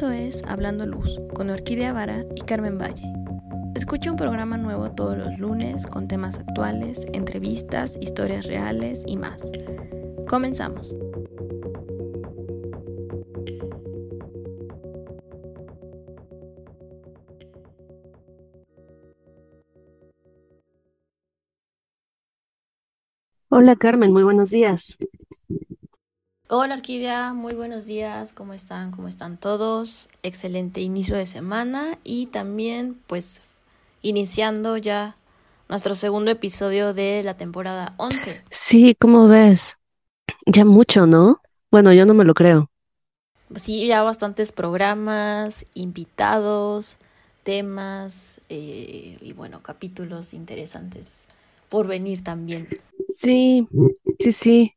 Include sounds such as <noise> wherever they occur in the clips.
Esto es Hablando Luz con Orquídea Vara y Carmen Valle. Escucha un programa nuevo todos los lunes con temas actuales, entrevistas, historias reales y más. Comenzamos. Hola Carmen, muy buenos días. Hola Orquídea, muy buenos días, ¿cómo están? ¿Cómo están todos? Excelente inicio de semana y también pues iniciando ya nuestro segundo episodio de la temporada 11. Sí, ¿cómo ves? Ya mucho, ¿no? Bueno, yo no me lo creo. Sí, ya bastantes programas, invitados, temas eh, y bueno, capítulos interesantes por venir también. Sí, sí, sí.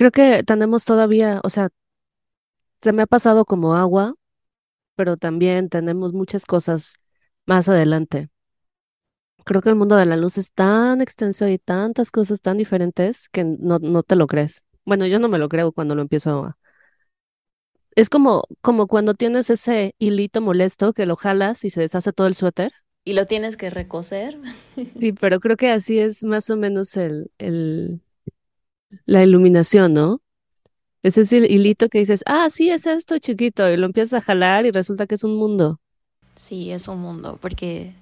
Creo que tenemos todavía, o sea, se me ha pasado como agua, pero también tenemos muchas cosas más adelante. Creo que el mundo de la luz es tan extenso y tantas cosas tan diferentes que no, no te lo crees. Bueno, yo no me lo creo cuando lo empiezo a... Es como, como cuando tienes ese hilito molesto que lo jalas y se deshace todo el suéter. Y lo tienes que recoser. <laughs> Sí, pero creo que así es más o menos el, el, la iluminación, ¿no? Es ese hilito que dices, ah, sí, es esto chiquito, y lo empiezas a jalar y resulta que es un mundo. Sí, es un mundo, porque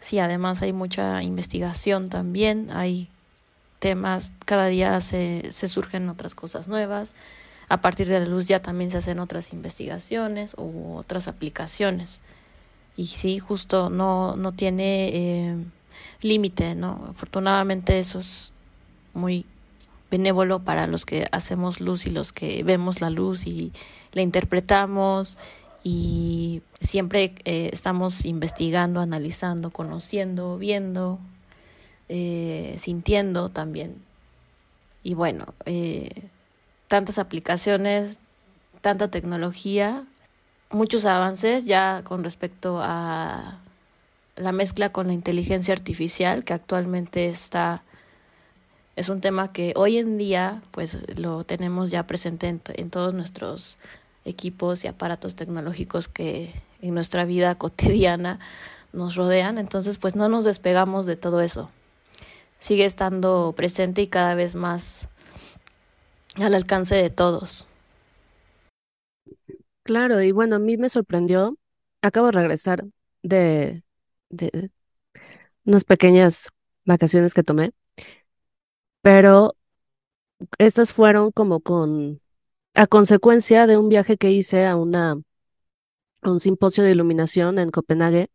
sí, además hay mucha investigación también, hay temas, cada día se, se surgen otras cosas nuevas, a partir de la luz ya también se hacen otras investigaciones u otras aplicaciones. Y sí, justo no, no tiene eh, límite, ¿no? Afortunadamente eso es muy benévolo para los que hacemos luz y los que vemos la luz y la interpretamos y siempre eh, estamos investigando, analizando, conociendo, viendo, eh, sintiendo también. Y bueno, eh, tantas aplicaciones, tanta tecnología, muchos avances ya con respecto a la mezcla con la inteligencia artificial que actualmente está es un tema que hoy en día pues lo tenemos ya presente en, todos nuestros equipos y aparatos tecnológicos que en nuestra vida <laughs> cotidiana nos rodean, entonces pues no nos despegamos de todo eso. Sigue estando presente y cada vez más al alcance de todos. Claro, y bueno, a mí me sorprendió, acabo de regresar de, de unas pequeñas vacaciones que tomé pero estas fueron como con, a consecuencia de un viaje que hice a una, a un simposio de iluminación en Copenhague.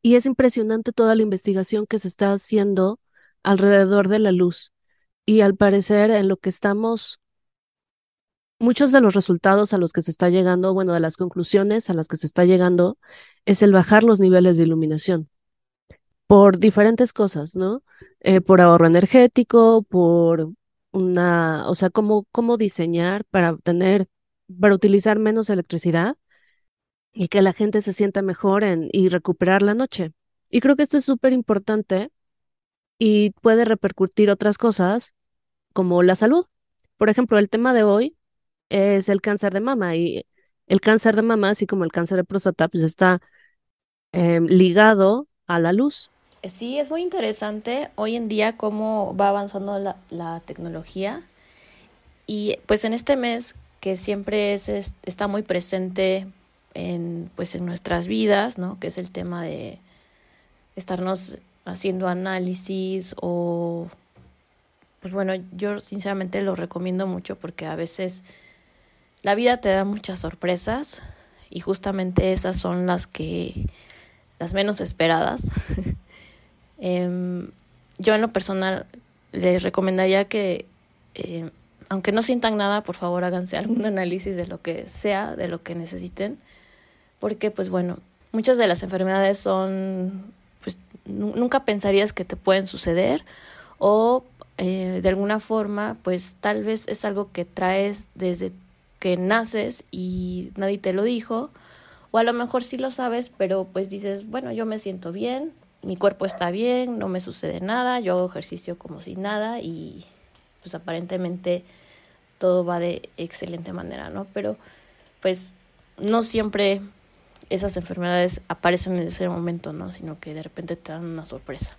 Y es impresionante toda la investigación que se está haciendo alrededor de la luz. Y al parecer en lo que estamos, muchos de los resultados a los que se está llegando, bueno, de las conclusiones a las que se está llegando, es el bajar los niveles de iluminación por diferentes cosas, ¿no? Eh, por ahorro energético, por una, o sea, cómo, cómo diseñar para tener, para utilizar menos electricidad y que la gente se sienta mejor en, y recuperar la noche. Y creo que esto es súper importante y puede repercutir otras cosas como la salud. Por ejemplo, el tema de hoy es el cáncer de mama y el cáncer de mama, así como el cáncer de próstata, pues está em, ligado a la luz. Sí, es muy interesante hoy en día cómo va avanzando la, la tecnología y pues en este mes que siempre es, está muy presente en pues en nuestras vidas, ¿no? Que es el tema de estarnos haciendo análisis o pues bueno, yo sinceramente lo recomiendo mucho porque a veces la vida te da muchas sorpresas y justamente esas son las que las menos esperadas <laughs> Em, yo en lo personal les recomendaría que, eh, aunque no sientan nada, por favor háganse algún <laughs> análisis de lo que sea, de lo que necesiten, porque pues bueno, muchas de las enfermedades son, pues nunca pensarías que te pueden suceder o eh, de alguna forma, pues tal vez es algo que traes desde que naces y nadie te lo dijo, o a lo mejor sí lo sabes, pero pues dices, bueno, yo me siento bien, mi cuerpo está bien, no me sucede nada, yo hago ejercicio como si nada y pues aparentemente todo va de excelente manera, ¿no? Pero pues no siempre esas enfermedades aparecen en ese momento, ¿no? Sino que de repente te dan una sorpresa.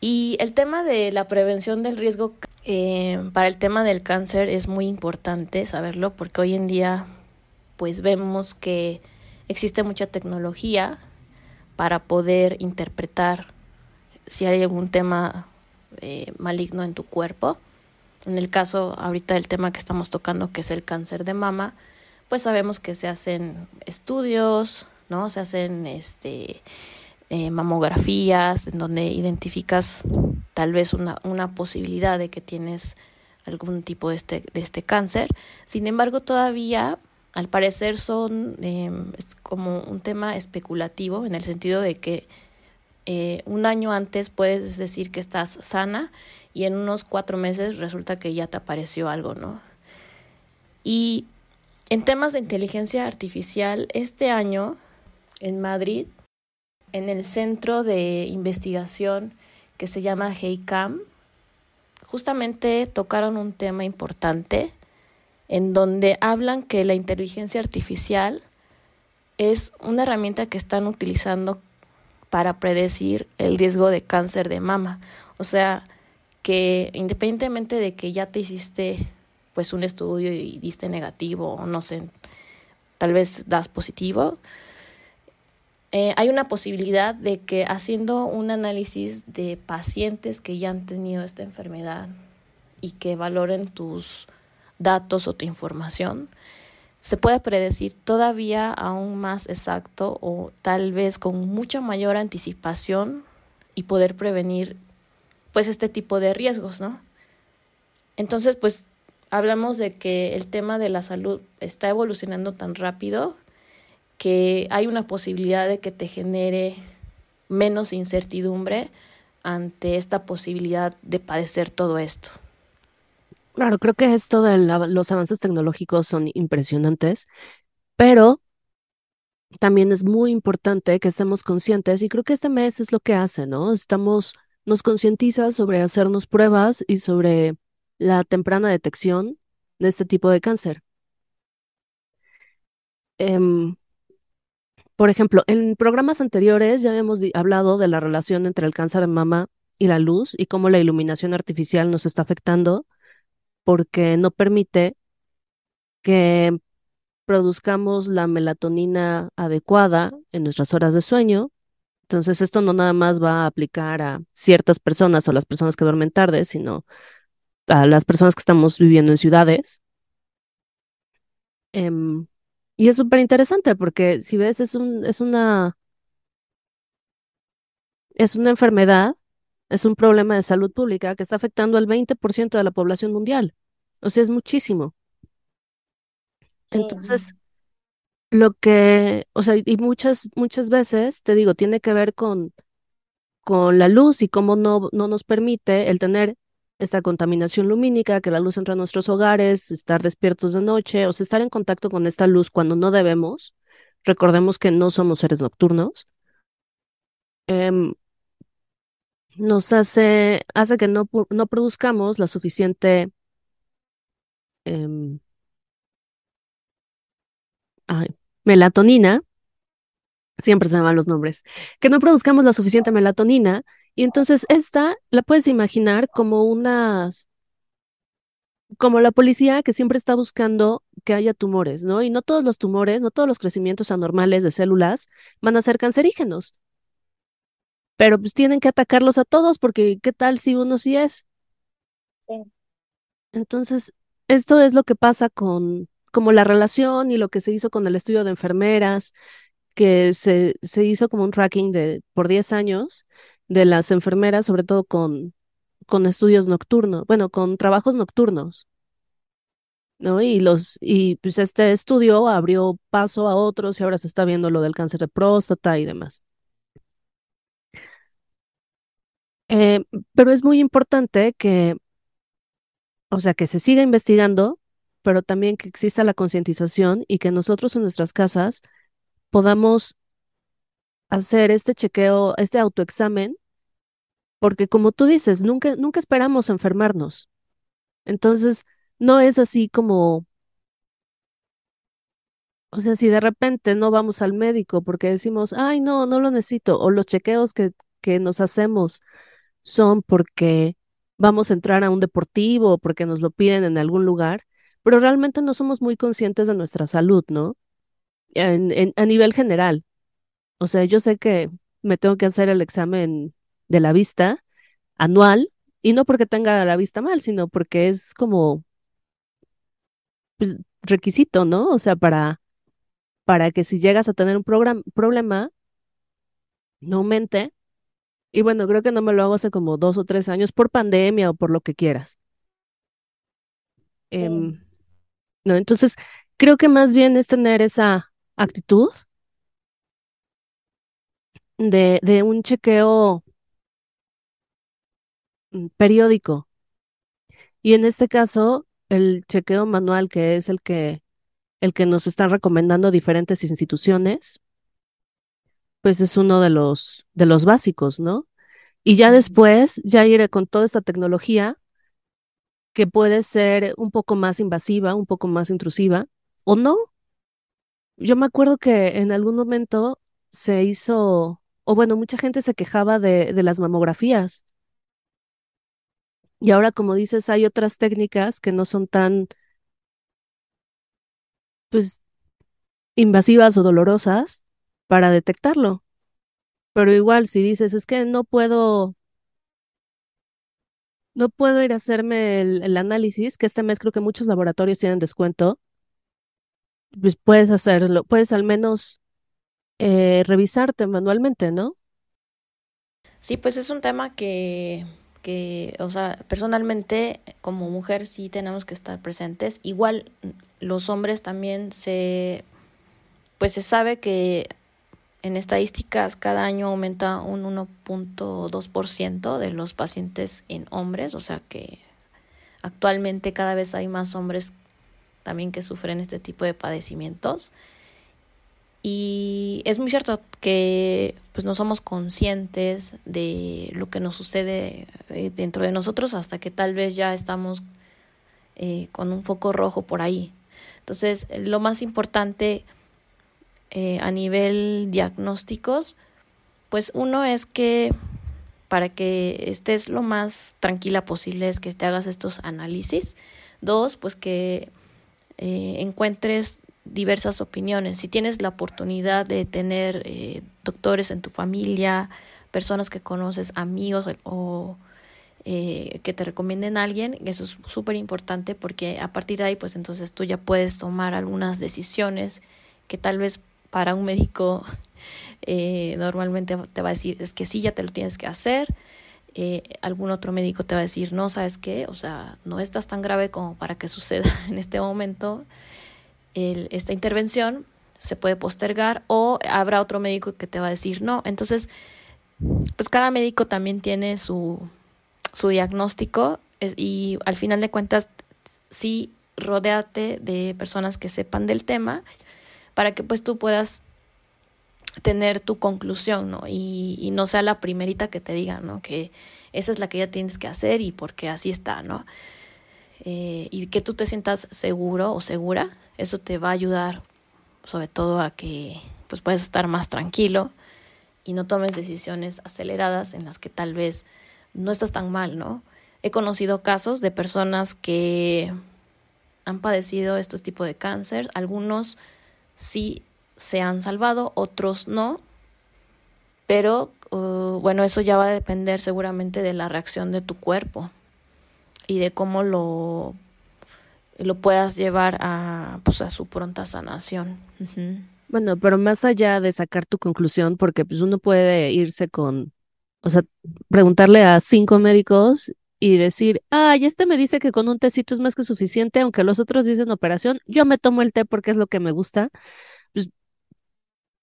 Y el tema de la prevención del riesgo eh, para el tema del cáncer es muy importante saberlo porque hoy en día pues vemos que existe mucha tecnología para poder interpretar si hay algún tema eh, maligno en tu cuerpo. En el caso ahorita del tema que estamos tocando, que es el cáncer de mama, pues sabemos que se hacen estudios, ¿no? Se hacen este eh, mamografías en donde identificas tal vez una, una posibilidad de que tienes algún tipo de este, de este cáncer. Sin embargo, todavía al parecer son eh, como un tema especulativo en el sentido de que eh, un año antes puedes decir que estás sana y en unos cuatro meses resulta que ya te apareció algo, ¿no? Y en temas de inteligencia artificial, este año en Madrid, en el centro de investigación que se llama HeyCam, justamente tocaron un tema importante en donde hablan que la inteligencia artificial es una herramienta que están utilizando para predecir el riesgo de cáncer de mama. O sea, que independientemente de que ya te hiciste pues un estudio y diste negativo o no sé, tal vez das positivo, eh, hay una posibilidad de que haciendo un análisis de pacientes que ya han tenido esta enfermedad y que valoren tus datos o tu información, se puede predecir todavía aún más exacto o tal vez con mucha mayor anticipación y poder prevenir pues este tipo de riesgos, ¿no? Entonces, pues hablamos de que el tema de la salud está evolucionando tan rápido que hay una posibilidad de que te genere menos incertidumbre ante esta posibilidad de padecer todo esto. Claro, creo que esto de los avances tecnológicos son impresionantes, pero también es muy importante que estemos conscientes y creo que este mes es lo que hace, ¿no? Estamos, nos concientiza sobre hacernos pruebas y sobre la temprana detección de este tipo de cáncer. Em, por ejemplo, en programas anteriores ya habíamos hablado de la relación entre el cáncer de mama y la luz y cómo la iluminación artificial nos está afectando porque no permite que produzcamos la melatonina adecuada en nuestras horas de sueño. Entonces, esto no nada más va a aplicar a ciertas personas o las personas que duermen tarde, sino a las personas que estamos viviendo en ciudades. Em, y es súper interesante porque si ves, es, un, es, una, es una enfermedad es un problema de salud pública que está afectando al 20% de la población mundial. O sea, es muchísimo. Entonces, lo que, o sea, y muchas, muchas veces, te digo, tiene que ver con, con la luz y cómo no, no nos permite el tener esta contaminación lumínica, que la luz entra a nuestros hogares, estar despiertos de noche, o sea, estar en contacto con esta luz cuando no debemos. Recordemos que no somos seres nocturnos. Em, nos hace, hace que no, no produzcamos la suficiente em, melatonina, siempre se llaman los nombres, que no produzcamos la suficiente melatonina y entonces esta la puedes imaginar como una, como la policía que siempre está buscando que haya tumores, ¿no? Y no todos los tumores, no todos los crecimientos anormales de células van a ser cancerígenos pero pues tienen que atacarlos a todos porque ¿qué tal si uno sí es? Entonces, esto es lo que pasa con como la relación y lo que se hizo con el estudio de enfermeras, que se, se hizo como un tracking de por 10 años de las enfermeras, sobre todo con, con estudios nocturnos, bueno, con trabajos nocturnos. ¿No? Y los, y pues este estudio abrió paso a otros y ahora se está viendo lo del cáncer de próstata y demás. Eh, pero es muy importante que, o sea, que se siga investigando, pero también que exista la concientización y que nosotros en nuestras casas podamos hacer este chequeo, este autoexamen, porque como tú dices, nunca, nunca esperamos enfermarnos. Entonces, no es así como O sea, si de repente no vamos al médico porque decimos, ay, no, no lo necesito, o los chequeos que, que nos hacemos son porque vamos a entrar a un deportivo o porque nos lo piden en algún lugar, pero realmente no somos muy conscientes de nuestra salud, ¿no? A nivel general. O sea, yo sé que me tengo que hacer el examen de la vista anual, y no porque tenga la vista mal, sino porque es como pues, requisito, ¿no? O sea, para, para que si llegas a tener un program- problema, no aumente. Y bueno, creo que no me lo hago hace como dos o tres años por pandemia o por lo que quieras. Sí. Em, ¿no? Entonces, creo que más bien es tener esa actitud de, de un chequeo mm, periódico. Y en este caso, el chequeo manual, que es el que, el que nos están recomendando diferentes instituciones, pues es uno de los, de los básicos, ¿no? Y ya después, ya iré con toda esta tecnología que puede ser un poco más invasiva, un poco más intrusiva, o no. Yo me acuerdo que en algún momento se hizo, o bueno, mucha gente se quejaba de, de las mamografías. Y ahora, como dices, hay otras técnicas que no son tan, pues, invasivas o dolorosas para detectarlo. Pero igual, si dices, es que no puedo, no puedo ir a hacerme el, análisis, que este mes creo que muchos laboratorios tienen descuento, pues puedes hacerlo, puedes al menos eh, revisarte manualmente, ¿no? Sí, pues es un tema que, que, o sea, personalmente como mujer sí tenemos que estar presentes. Igual los hombres también se, pues se sabe que en estadísticas cada año aumenta un uno punto dos por ciento de los pacientes en hombres, o sea que actualmente cada vez hay más hombres también que sufren este tipo de padecimientos. Y es muy cierto que pues no somos conscientes de lo que nos sucede eh, dentro de nosotros hasta que tal vez ya estamos eh, con un foco rojo por ahí. Entonces, lo más importante eh, a nivel diagnósticos, pues uno es que para que estés lo más tranquila posible es que te hagas estos análisis. Dos, pues que eh, encuentres diversas opiniones. Si tienes la oportunidad de tener eh, doctores en tu familia, personas que conoces, amigos o que te recomienden a alguien, eso es súper importante porque a partir de ahí, pues entonces tú ya puedes tomar algunas decisiones que tal vez para un médico eh, normalmente te va a decir, es que sí, ya te lo tienes que hacer. Eh, algún otro médico te va a decir, no, ¿sabes qué? O sea, no estás tan grave como para que suceda <laughs> en este momento el, esta intervención, se puede postergar o habrá otro médico que te va a decir no. Entonces, pues cada médico también tiene su, su diagnóstico es, y al final de cuentas, sí, rodéate de personas que sepan del tema para que pues tú puedas tener tu conclusión, ¿no? Y, no sea la primerita que te diga, ¿no? Que esa es la que ya tienes que hacer y porque así está, ¿no? Eh, y que tú te sientas seguro o segura, eso te va a ayudar sobre todo a que pues puedas estar más tranquilo y no tomes decisiones aceleradas en las que tal vez no estás tan mal, ¿no? He conocido casos de personas que han padecido estos tipos de cáncer, algunos sí se han salvado, otros no, pero uh, bueno, eso ya va a depender seguramente de la reacción de tu cuerpo y de cómo lo, lo puedas llevar a, pues, a su pronta sanación. Bueno, pero más allá de sacar tu conclusión, porque pues uno puede irse con, o sea, preguntarle a cinco médicos y decir, ay, este me dice que con un tecito es más que suficiente, aunque los otros dicen operación, yo me tomo el té porque es lo que me gusta. Pues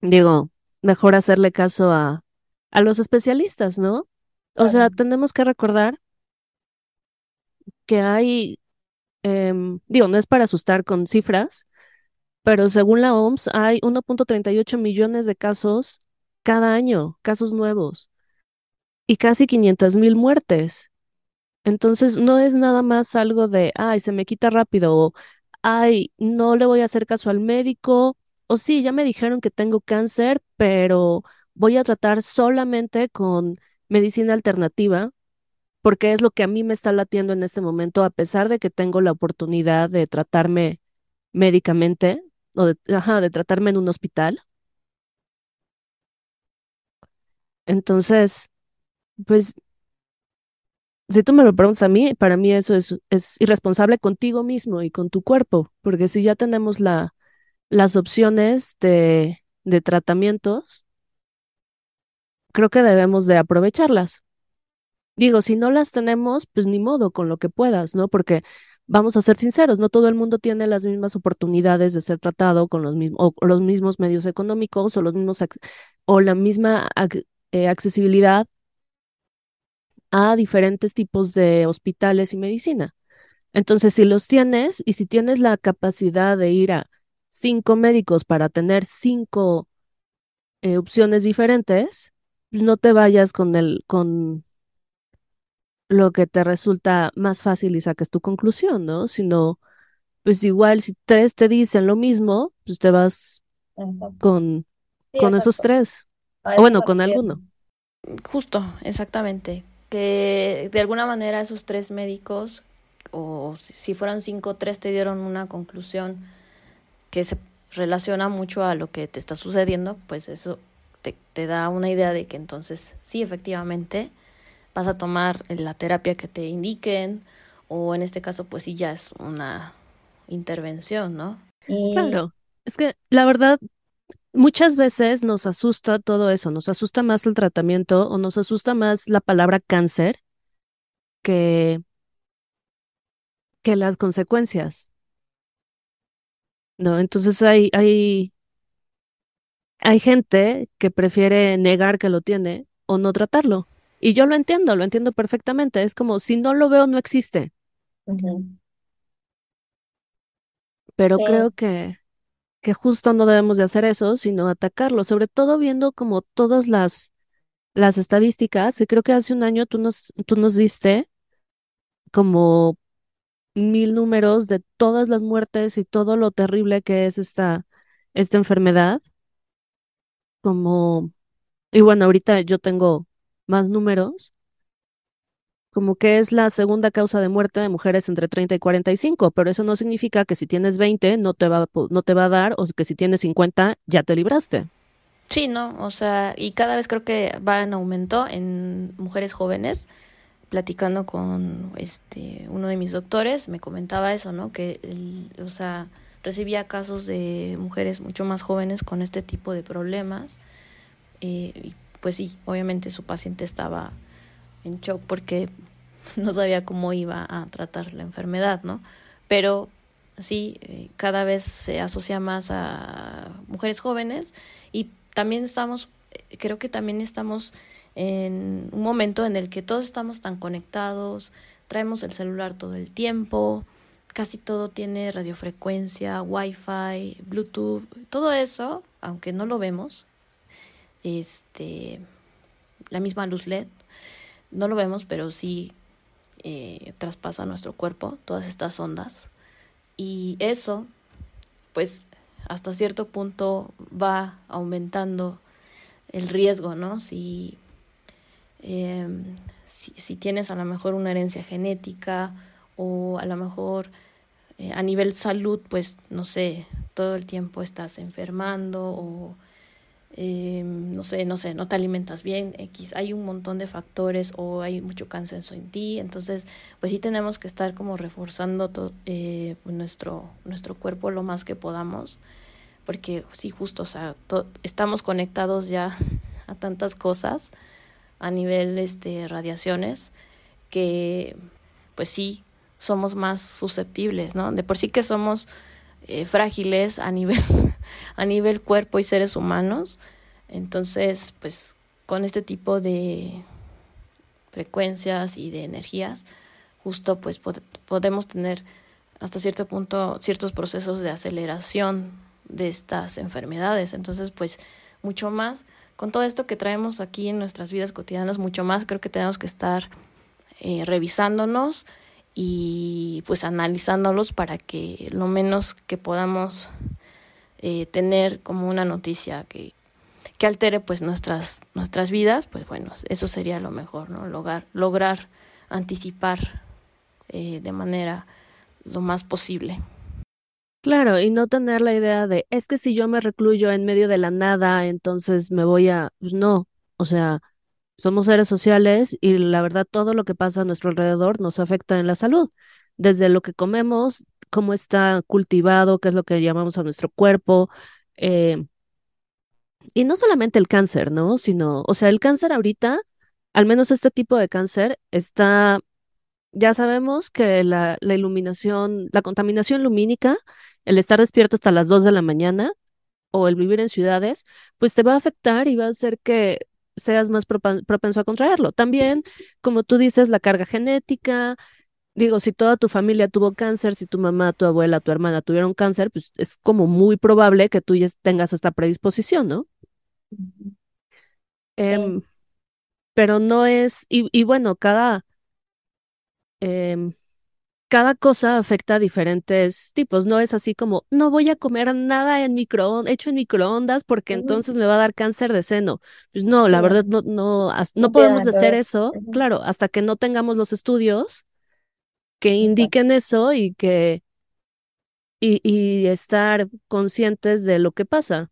digo, mejor hacerle caso a, a los especialistas, ¿no? O sea, tenemos que recordar que hay, em, digo, no es para asustar con cifras, pero según la OMS hay 1.38 millones de casos cada año, casos nuevos, y casi 500 mil muertes. Entonces, no es nada más algo de, ay, se me quita rápido, o, ay, no le voy a hacer caso al médico, o sí, ya me dijeron que tengo cáncer, pero voy a tratar solamente con medicina alternativa, porque es lo que a mí me está latiendo en este momento, a pesar de que tengo la oportunidad de tratarme médicamente o de, ajá, de tratarme en un hospital. Entonces, pues, si tú me lo preguntas a mí, para mí eso es, es irresponsable contigo mismo y con tu cuerpo, porque si ya tenemos la, las opciones de, de tratamientos, creo que debemos de aprovecharlas. Digo, si no las tenemos, pues ni modo, con lo que puedas, ¿no? Porque vamos a ser sinceros, no todo el mundo tiene las mismas oportunidades de ser tratado con los mismos, o los mismos medios económicos o los mismos o la misma eh, accesibilidad a diferentes tipos de hospitales y medicina. Entonces, si los tienes y si tienes la capacidad de ir a cinco médicos para tener cinco eh, opciones diferentes, pues no te vayas con el, con lo que te resulta más fácil y saques tu conclusión, ¿no? Sino, pues igual si tres te dicen lo mismo, pues te vas con, con esos tres. O bueno, con alguno. Justo, exactamente. Que de alguna manera esos tres médicos, o si fueran cinco, tres te dieron una conclusión que se relaciona mucho a lo que te está sucediendo, pues eso te, te da una idea de que entonces sí, efectivamente, vas a tomar la terapia que te indiquen o en este caso pues sí ya es una intervención, ¿no? Claro, es que la verdad muchas veces nos asusta todo eso, nos asusta más el tratamiento o nos asusta más la palabra cáncer que, que las consecuencias. ¿No? Entonces hay, hay, hay gente que prefiere negar que lo tiene o no tratarlo. Y yo lo entiendo, lo entiendo perfectamente. Es como, si no lo veo, no existe. Pero creo que, que justo no debemos de hacer eso, sino atacarlo, sobre todo viendo como todas las, las estadísticas, y creo que hace un año tú nos, tú nos diste como mil números de todas las muertes y todo lo terrible que es esta, esta enfermedad. Como, y bueno, ahorita yo tengo más números, como que es la segunda causa de muerte de mujeres entre 30 y 45, pero eso no significa que si tienes 20 no te va, no te va a dar o que si tienes 50 ya te libraste. Sí, ¿no? O sea, y cada vez creo que va en aumento en mujeres jóvenes. Platicando con este uno de mis doctores, me comentaba eso, ¿no? Que, o sea, recibía casos de mujeres mucho más jóvenes con este tipo de problemas. Eh, y pues sí, obviamente su paciente estaba en shock porque <laughs> no sabía cómo iba a tratar la enfermedad, ¿no? Pero sí, eh, cada vez se asocia más a mujeres jóvenes y también estamos, eh, creo que también estamos en un momento en el que todos estamos tan conectados, traemos el celular todo el tiempo, casi todo tiene radiofrecuencia, wifi, bluetooth, todo eso, aunque no lo vemos, este, la misma luz LED. No lo vemos, pero sí eh, traspasa nuestro cuerpo todas estas ondas. Y eso, pues, hasta cierto punto va aumentando el riesgo, ¿no? Si, em, si, tienes a lo mejor una herencia genética o a lo mejor eh, a nivel salud, pues, no sé, todo el tiempo estás enfermando o eh, no sé, no sé, no te alimentas bien, X, hay un montón de factores o hay mucho cansancio en ti, entonces pues sí tenemos que estar como reforzando eh, nuestro, nuestro cuerpo lo más que podamos, porque sí, justo, o sea, estamos conectados ya <laughs> a tantas cosas a nivel este radiaciones que pues sí somos más susceptibles, ¿no? De por sí que somos eh, frágiles a nivel, a nivel cuerpo y seres humanos. Entonces, pues con este tipo de frecuencias y de energías, justo pues podemos tener hasta cierto punto ciertos procesos de aceleración de estas enfermedades. Entonces, pues mucho más, con todo esto que traemos aquí en nuestras vidas cotidianas, mucho más creo que tenemos que estar eh, revisándonos y pues analizándolos para que lo menos que podamos eh, tener como una noticia que, que altere pues nuestras, nuestras vidas, pues bueno, eso sería lo mejor, ¿no? Lograr, lograr anticipar eh, de manera lo más posible. Claro, y no tener la idea de, es que si yo me recluyo en medio de la nada, entonces me voy a, pues no, o sea, somos seres sociales y la verdad todo lo que pasa a nuestro alrededor nos afecta en la salud, desde lo que comemos, cómo está cultivado, qué es lo que llamamos a nuestro cuerpo, eh, y no solamente el cáncer, ¿no? Sino, o sea, el cáncer ahorita, al menos este tipo de cáncer, está, ya sabemos que la, iluminación, la contaminación lumínica, el estar despierto hasta las 2 de la mañana o el vivir en ciudades, pues te va a afectar y va a hacer que seas más propenso a contraerlo. También, como tú dices, la carga genética, digo, si toda tu familia tuvo cáncer, si tu mamá, tu abuela, tu hermana tuvieron cáncer, pues es como muy probable que tú ya tengas esta predisposición, ¿no? Em, pero no es, y, y bueno, cada, em, cada cosa afecta a diferentes tipos, no es así como, no voy a comer nada en microondas, hecho en microondas porque entonces me va a dar cáncer de seno. Pues no, la verdad no, no, no podemos hacer eso, claro, hasta que no tengamos los estudios que indiquen eso y que, y, y estar conscientes de lo que pasa.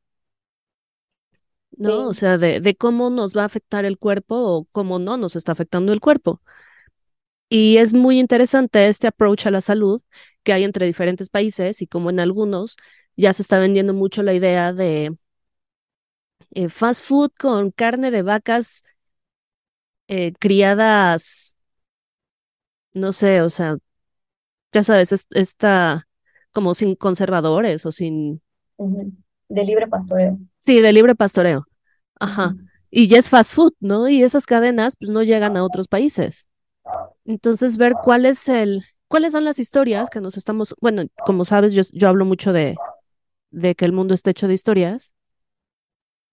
¿no? O sea, de, de cómo nos va a afectar el cuerpo o cómo no nos está afectando el cuerpo. Y es muy interesante este approach a la salud que hay entre diferentes países y como en algunos ya se está vendiendo mucho la idea de eh, fast food con carne de vacas eh, criadas, no sé, o sea, ya sabes, está como sin conservadores o sin... De libre pastoreo. Sí, de libre pastoreo. Ajá. Y ya es fast food, ¿no? Y esas cadenas pues no llegan a otros países. Entonces, ver cuál es el, cuáles son las historias que nos estamos, bueno, como sabes, yo, yo hablo mucho de, de que el mundo está hecho de historias,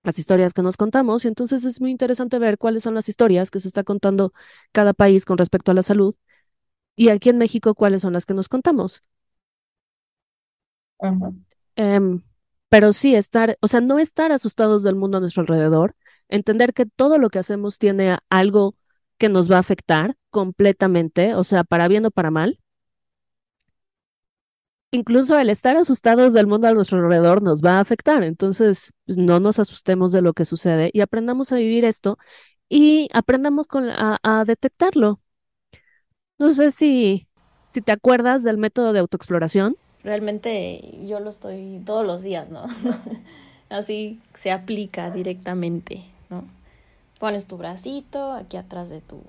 las historias que nos contamos, y entonces es muy interesante ver cuáles son las historias que se está contando cada país con respecto a la salud, y aquí en México cuáles son las que nos contamos. Pero sí estar, o sea, no estar asustados del mundo a nuestro alrededor, entender que todo lo que hacemos tiene algo que nos va a afectar completamente, o sea, para bien o para mal. Incluso el estar asustados del mundo a nuestro alrededor nos va a afectar, entonces pues, no nos asustemos de lo que sucede y aprendamos a vivir esto y aprendamos con, a, a detectarlo. No sé si, si te acuerdas del método de autoexploración realmente yo lo estoy todos los días, ¿no? <laughs> Así se aplica directamente, ¿no? Pones tu bracito aquí atrás de tu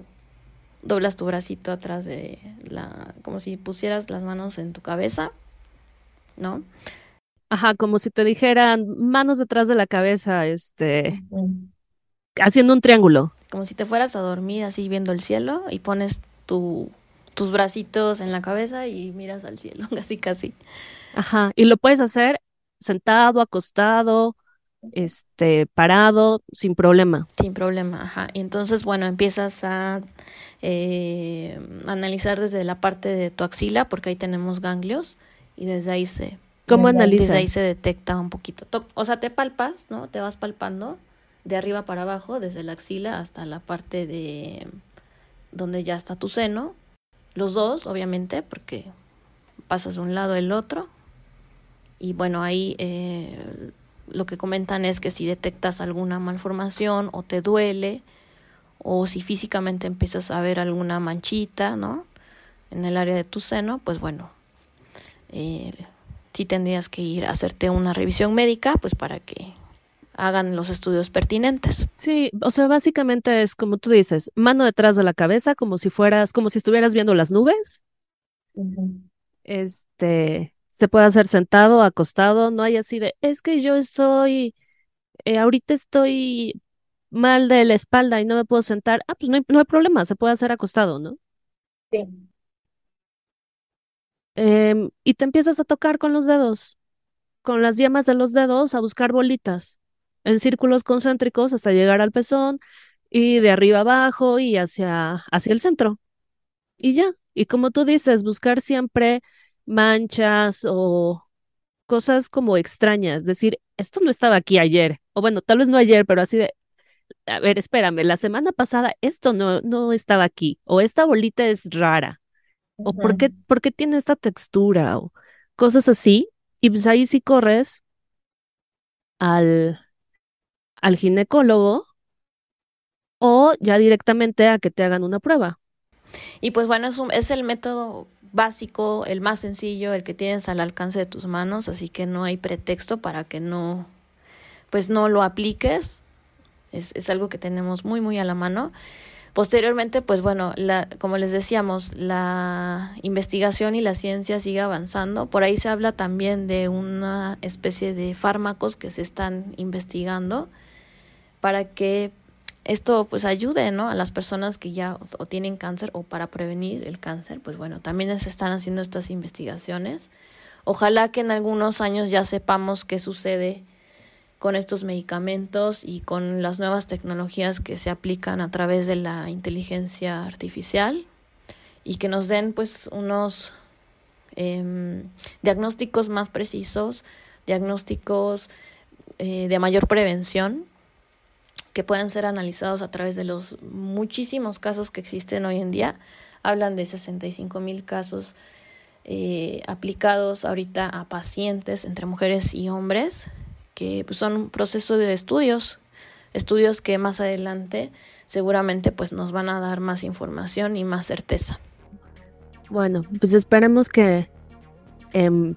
doblas tu bracito atrás de la como si pusieras las manos en tu cabeza, ¿no? Ajá, como si te dijeran manos detrás de la cabeza, este haciendo un triángulo. Como si te fueras a dormir así viendo el cielo y pones tu tus bracitos en la cabeza y miras al cielo, <laughs> casi casi. Ajá, y lo puedes hacer sentado, acostado, este, parado, sin problema. Sin problema, ajá. Y entonces, bueno, empiezas a eh, analizar desde la parte de tu axila, porque ahí tenemos ganglios, y desde ahí se... ¿Cómo analizas? Desde ahí se detecta un poquito. O sea, te palpas, ¿no? Te vas palpando de arriba para abajo, desde la axila hasta la parte de donde ya está tu seno, los dos, obviamente, porque pasas de un lado al otro. Y bueno, ahí eh, lo que comentan es que si detectas alguna malformación o te duele, o si físicamente empiezas a ver alguna manchita, ¿no? En el área de tu seno, pues bueno, eh, sí tendrías que ir a hacerte una revisión médica, pues para que hagan los estudios pertinentes. Sí, o sea, básicamente es como tú dices, mano detrás de la cabeza, como si fueras, como si estuvieras viendo las nubes. Este, se puede hacer sentado, acostado, no hay así de, es que yo estoy, eh, ahorita estoy mal de la espalda y no me puedo sentar. Ah, pues no hay, no hay problema, se puede hacer acostado, ¿no? Sí. Em, y te empiezas a tocar con los dedos, con las yemas de los dedos, a buscar bolitas en círculos concéntricos hasta llegar al pezón y de arriba abajo y hacia, hacia el centro. Y ya, y como tú dices, buscar siempre manchas o cosas como extrañas, decir, esto no estaba aquí ayer, o bueno, tal vez no ayer, pero así de, a ver, espérame, la semana pasada esto no, no estaba aquí, o esta bolita es rara, o ¿por qué, por qué tiene esta textura, o cosas así, y pues ahí sí corres al, al ginecólogo o ya directamente a que te hagan una prueba. Y pues bueno, es, un- es el método básico, el más sencillo, el que tienes al alcance de tus manos, así que no hay pretexto para que no, pues no lo apliques. Es, es algo que tenemos muy, muy a la mano. Posteriormente, pues bueno, la, como les decíamos, la investigación y la ciencia sigue avanzando. Por ahí se habla también de una especie de fármacos que se están investigando para que esto pues ayude, ¿no? A las personas que ya o, tienen cáncer o para prevenir el cáncer, pues bueno, también se están haciendo estas investigaciones. Ojalá que en algunos años ya sepamos qué sucede con estos medicamentos y con las nuevas tecnologías que se aplican a través de la inteligencia artificial y que nos den pues unos em, diagnósticos más precisos, diagnósticos eh, de mayor prevención que puedan ser analizados a través de los muchísimos casos que existen hoy en día. Hablan de 65 mil casos eh, aplicados ahorita a pacientes entre mujeres y hombres, que pues, son un proceso de estudios, estudios que más adelante seguramente pues nos van a dar más información y más certeza. Bueno, pues esperemos que em,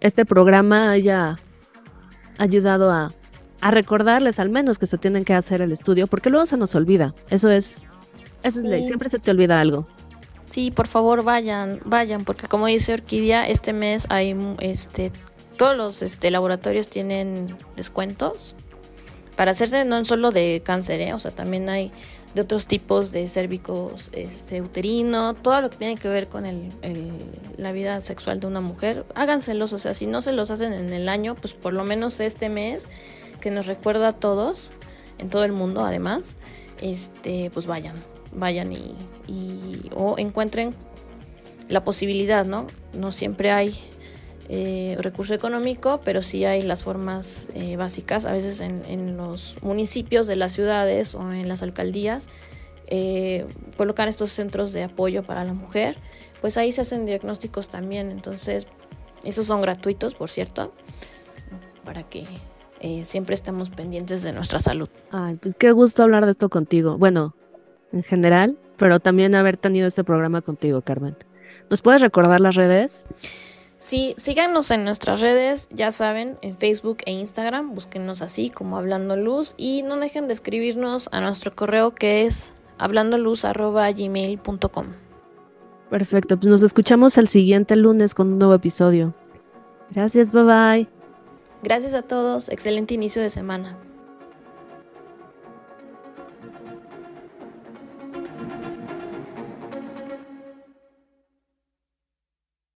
este programa haya ayudado a, a recordarles al menos que se tienen que hacer el estudio, porque luego se nos olvida. Eso es, eso es ley, siempre se te olvida algo. Sí, por favor vayan, vayan, porque como dice Orquídea, este mes hay este todos los este, laboratorios tienen descuentos para hacerse no solo de cáncer, ¿eh? o sea, también hay de otros tipos de cérvicos este, uterino, todo lo que tiene que ver con el, el- la vida sexual de una mujer, háganselos, o sea, si no se los hacen en el año, pues por lo menos este mes, que nos recuerda a todos, en todo el mundo además, este, pues vayan, vayan y, o encuentren la posibilidad, ¿no? No siempre hay eh, recurso económico, pero sí hay las formas eh, básicas, a veces en, en los municipios de las ciudades o en las alcaldías, eh, colocan estos centros de apoyo para la mujer, pues ahí se hacen diagnósticos también, entonces esos son gratuitos, por cierto, para que eh, siempre estemos pendientes de nuestra salud. Ay, pues qué gusto hablar de esto contigo. Bueno, en general, pero también haber tenido este programa contigo, Carmen. ¿Nos puedes recordar las redes? Sí, síganos en nuestras redes, ya saben, en Facebook e Instagram, búsquenos así como Hablando Luz y no dejen de escribirnos a nuestro correo que es hablandoluz@gmail.com. Perfecto, pues nos escuchamos el siguiente lunes con un nuevo episodio. Gracias, bye bye. Gracias a todos, excelente inicio de semana.